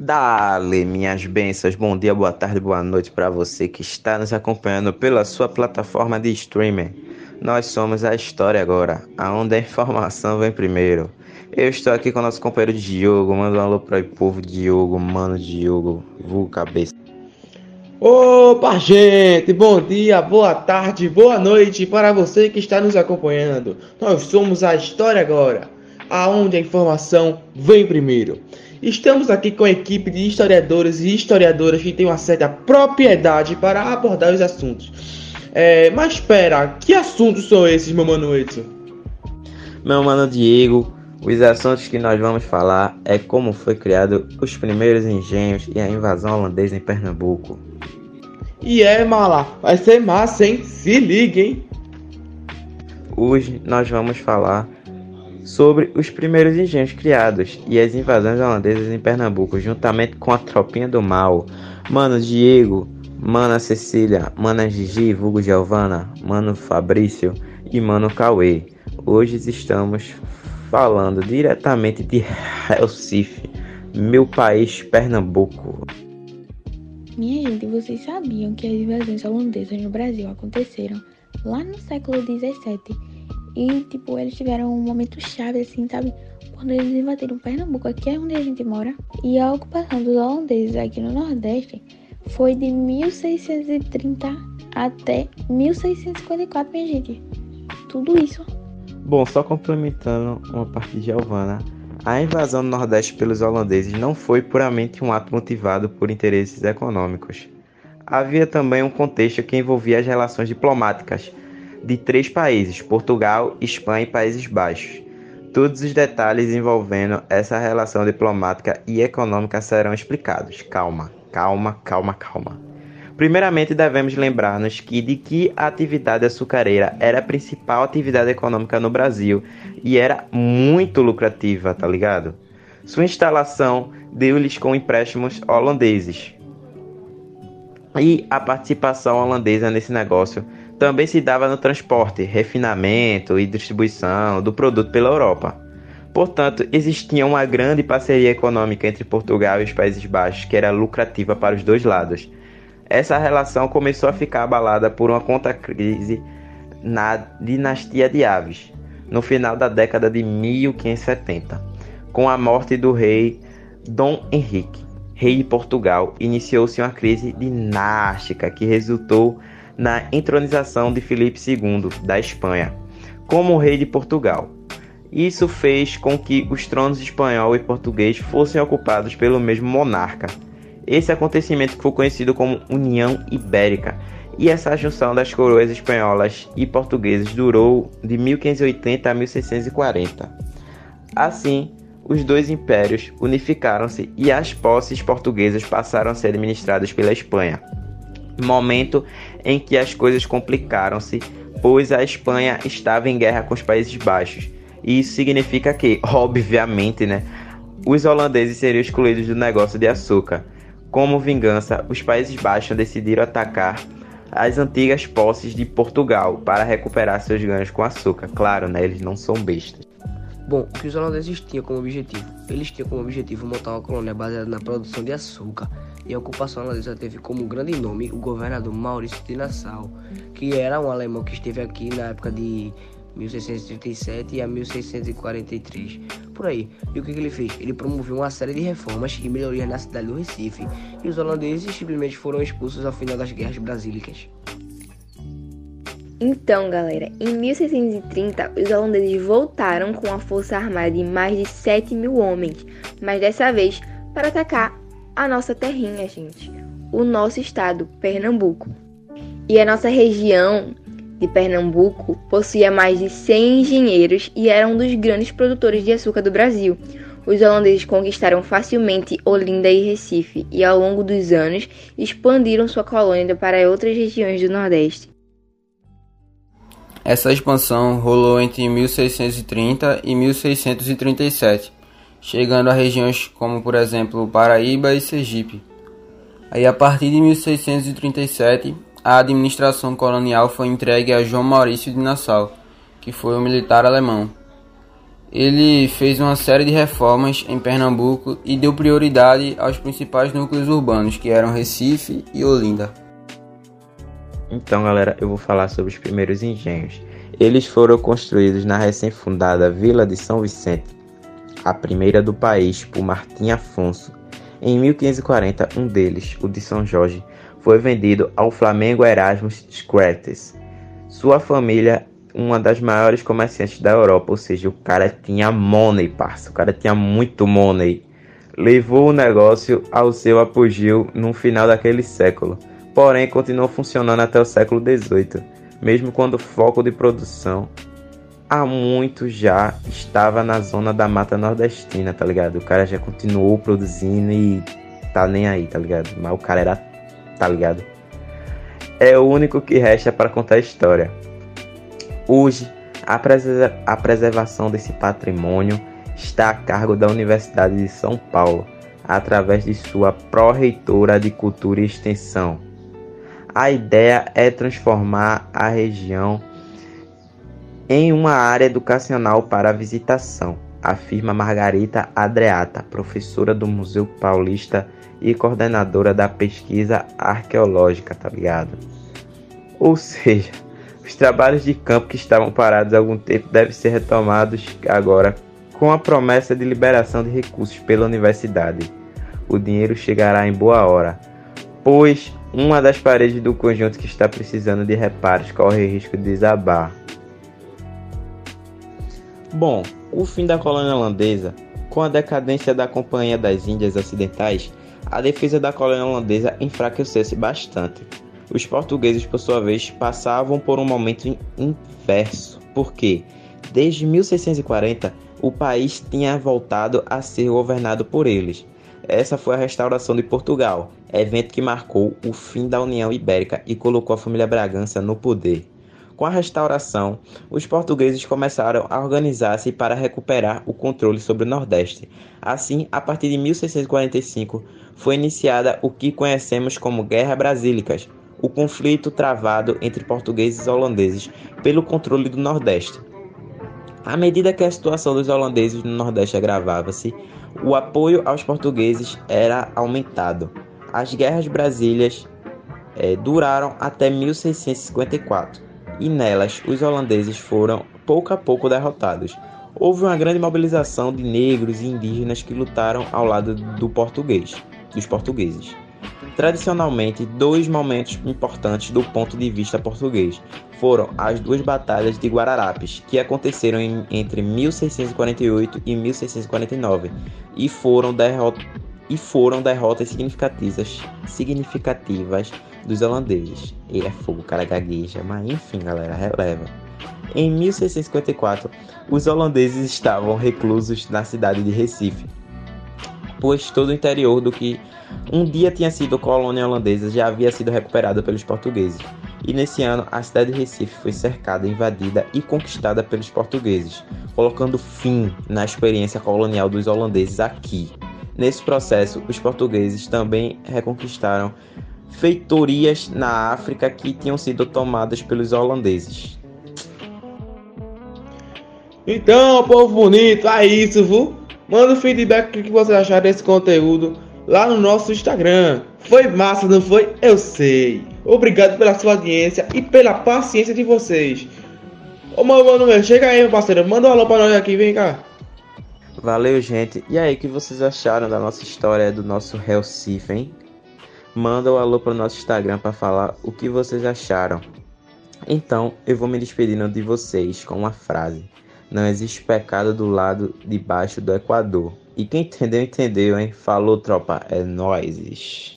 Dale, minhas bênçãos, bom dia, boa tarde, boa noite para você que está nos acompanhando pela sua plataforma de streaming. Nós somos a História Agora, aonde a informação vem primeiro. Eu estou aqui com o nosso companheiro Diogo, manda um alô para o povo Diogo, mano Diogo, vulgo cabeça. Opa, gente! Bom dia, boa tarde, boa noite para você que está nos acompanhando. Nós somos a História Agora, aonde a informação vem primeiro. Estamos aqui com a equipe de historiadores e historiadoras que tem uma certa propriedade para abordar os assuntos. É, mas espera, que assuntos são esses, meu mano Edson? Meu mano Diego, os assuntos que nós vamos falar é como foi criado os primeiros engenhos e a invasão holandesa em Pernambuco. E é, mala, vai ser massa, hein? Se liga, hein? Hoje nós vamos falar sobre os primeiros engenhos criados e as invasões holandesas em Pernambuco, juntamente com a tropinha do mal. Mano Diego, Mana Cecília, Mana Gigi, vulgo Giovana, Mano Fabrício e Mano Cauê. Hoje estamos falando diretamente de Recife, meu país Pernambuco. Minha gente, vocês sabiam que as invasões holandesas no Brasil aconteceram lá no século 17 e, tipo, eles tiveram um momento chave, assim, sabe? Quando eles invadiram Pernambuco, aqui é onde a gente mora. E a ocupação dos holandeses aqui no Nordeste foi de 1630 até 1654, minha gente. Tudo isso. Bom, só complementando uma parte de Giovana. A invasão do Nordeste pelos holandeses não foi puramente um ato motivado por interesses econômicos. Havia também um contexto que envolvia as relações diplomáticas de três países: Portugal, Espanha e Países Baixos. Todos os detalhes envolvendo essa relação diplomática e econômica serão explicados. Calma, calma, calma, calma. Primeiramente, devemos lembrar-nos que de que a atividade açucareira era a principal atividade econômica no Brasil e era muito lucrativa, tá ligado? Sua instalação deu-lhes com empréstimos holandeses. E a participação holandesa nesse negócio também se dava no transporte, refinamento e distribuição do produto pela Europa. Portanto, existia uma grande parceria econômica entre Portugal e os Países Baixos que era lucrativa para os dois lados. Essa relação começou a ficar abalada por uma contra-crise na dinastia de Aves, no final da década de 1570. Com a morte do rei Dom Henrique, rei de Portugal, iniciou-se uma crise dinástica que resultou na entronização de Filipe II da Espanha como rei de Portugal. Isso fez com que os tronos espanhol e português fossem ocupados pelo mesmo monarca. Esse acontecimento foi conhecido como União Ibérica, e essa junção das coroas espanholas e portuguesas durou de 1580 a 1640. Assim, os dois impérios unificaram-se e as posses portuguesas passaram a ser administradas pela Espanha momento em que as coisas complicaram-se, pois a Espanha estava em guerra com os Países Baixos. E isso significa que, obviamente, né, os holandeses seriam excluídos do negócio de açúcar. Como vingança, os Países Baixos decidiram atacar as antigas posses de Portugal para recuperar seus ganhos com açúcar. Claro, né, eles não são bestas. Bom, o que os holandeses tinham como objetivo? Eles tinham como objetivo montar uma colônia baseada na produção de açúcar e a ocupação holandesa teve como grande nome o governador Maurício de Nassau, que era um alemão que esteve aqui na época de 1637 a 1643, por aí. E o que, que, ele fez? Ele promoveu uma série de reformas e melhorias na cidade do Recife, e os holandeses simplesmente foram expulsos ao final das guerras brasílicas. Então, galera, em 1630, os holandeses voltaram com a força armada de mais de 7 mil homens, mas dessa vez para atacar a nossa terrinha, gente, o nosso estado, Pernambuco. E a nossa região de Pernambuco possuía mais de 100 engenheiros e era um dos grandes produtores de açúcar do Brasil. Os holandeses conquistaram facilmente Olinda e Recife e, ao longo dos anos, expandiram sua colônia para outras regiões do Nordeste. Essa expansão rolou entre 1630 e 1637 chegando a regiões como, por exemplo, Paraíba e Sergipe. Aí, a partir de 1637, a administração colonial foi entregue a João Maurício de Nassau, que foi um militar alemão. Ele fez uma série de reformas em Pernambuco e deu prioridade aos principais núcleos urbanos, que eram Recife e Olinda. Então, galera, eu vou falar sobre os primeiros engenhos. Eles foram construídos na recém-fundada Vila de São Vicente, a primeira do país, por Martim Afonso. Em 1540, um deles, o de São Jorge, foi vendido ao Flamengo Erasmus Scrates. Sua família uma das maiores comerciantes da Europa, ou seja, o cara tinha money, parça, o cara tinha muito money. Levou o negócio ao seu apogeu no final daquele século, porém continuou funcionando até o século XVIII, mesmo quando o foco de produção há muito já estava na zona da mata nordestina, tá ligado? O cara já continuou produzindo e tá nem aí, tá ligado? Mas o cara era, tá ligado? É o único que resta para contar a história. Hoje, a, a preservação desse patrimônio está a cargo da Universidade de São Paulo, através de sua pró-reitora de Cultura e Extensão. A ideia é transformar a região em uma área educacional para visitação, afirma Margarita Adreata, professora do Museu Paulista e coordenadora da pesquisa arqueológica, tá ligado? Ou seja, os trabalhos de campo que estavam parados há algum tempo devem ser retomados agora com a promessa de liberação de recursos pela universidade. O dinheiro chegará em boa hora, pois uma das paredes do conjunto que está precisando de reparos corre risco de desabar. Bom, o fim da colônia holandesa, com a decadência da Companhia das Índias Ocidentais, a defesa da colônia holandesa enfraqueceu-se bastante. Os portugueses, por sua vez, passavam por um momento inverso, porque desde 1640 o país tinha voltado a ser governado por eles. Essa foi a restauração de Portugal, evento que marcou o fim da União Ibérica e colocou a família Bragança no poder. Com a restauração, os portugueses começaram a organizar-se para recuperar o controle sobre o Nordeste. Assim, a partir de 1645, foi iniciada o que conhecemos como Guerra Brasílicas, o conflito travado entre portugueses e holandeses pelo controle do Nordeste. À medida que a situação dos holandeses no Nordeste agravava-se, o apoio aos portugueses era aumentado. As guerras brasílias eh, duraram até 1654 e nelas os holandeses foram pouco a pouco derrotados. Houve uma grande mobilização de negros e indígenas que lutaram ao lado do português, dos portugueses. Tradicionalmente, dois momentos importantes do ponto de vista português foram as duas batalhas de Guararapes, que aconteceram em, entre 1648 e 1649 e foram, derrot e foram derrotas significativas, significativas dos holandeses. E é fogo, cara gagueja, mas enfim, galera, releva. Em 1654, os holandeses estavam reclusos na cidade de Recife, pois todo o interior do que um dia tinha sido colônia holandesa já havia sido recuperado pelos portugueses. E nesse ano, a cidade de Recife foi cercada, invadida e conquistada pelos portugueses, colocando fim na experiência colonial dos holandeses aqui. Nesse processo, os portugueses também reconquistaram feitorias na África que tinham sido tomadas pelos holandeses. Então, povo bonito, é isso, viu? Manda um feedback o que você achar desse conteúdo lá no nosso Instagram. Foi massa, não foi? Eu sei. Obrigado pela sua audiência e pela paciência de vocês. Ô mano, meu, chega aí, meu parceiro. Manda um alô pra nós aqui, vem cá. Valeu, gente. E aí, o que vocês acharam da nossa história do nosso Recife, hein? Manda o um alô pro nosso Instagram para falar o que vocês acharam. Então, eu vou me despedindo de vocês com uma frase. Não existe pecado do lado de baixo do Equador. E quem entendeu, entendeu, hein? Falou, tropa. É nóis.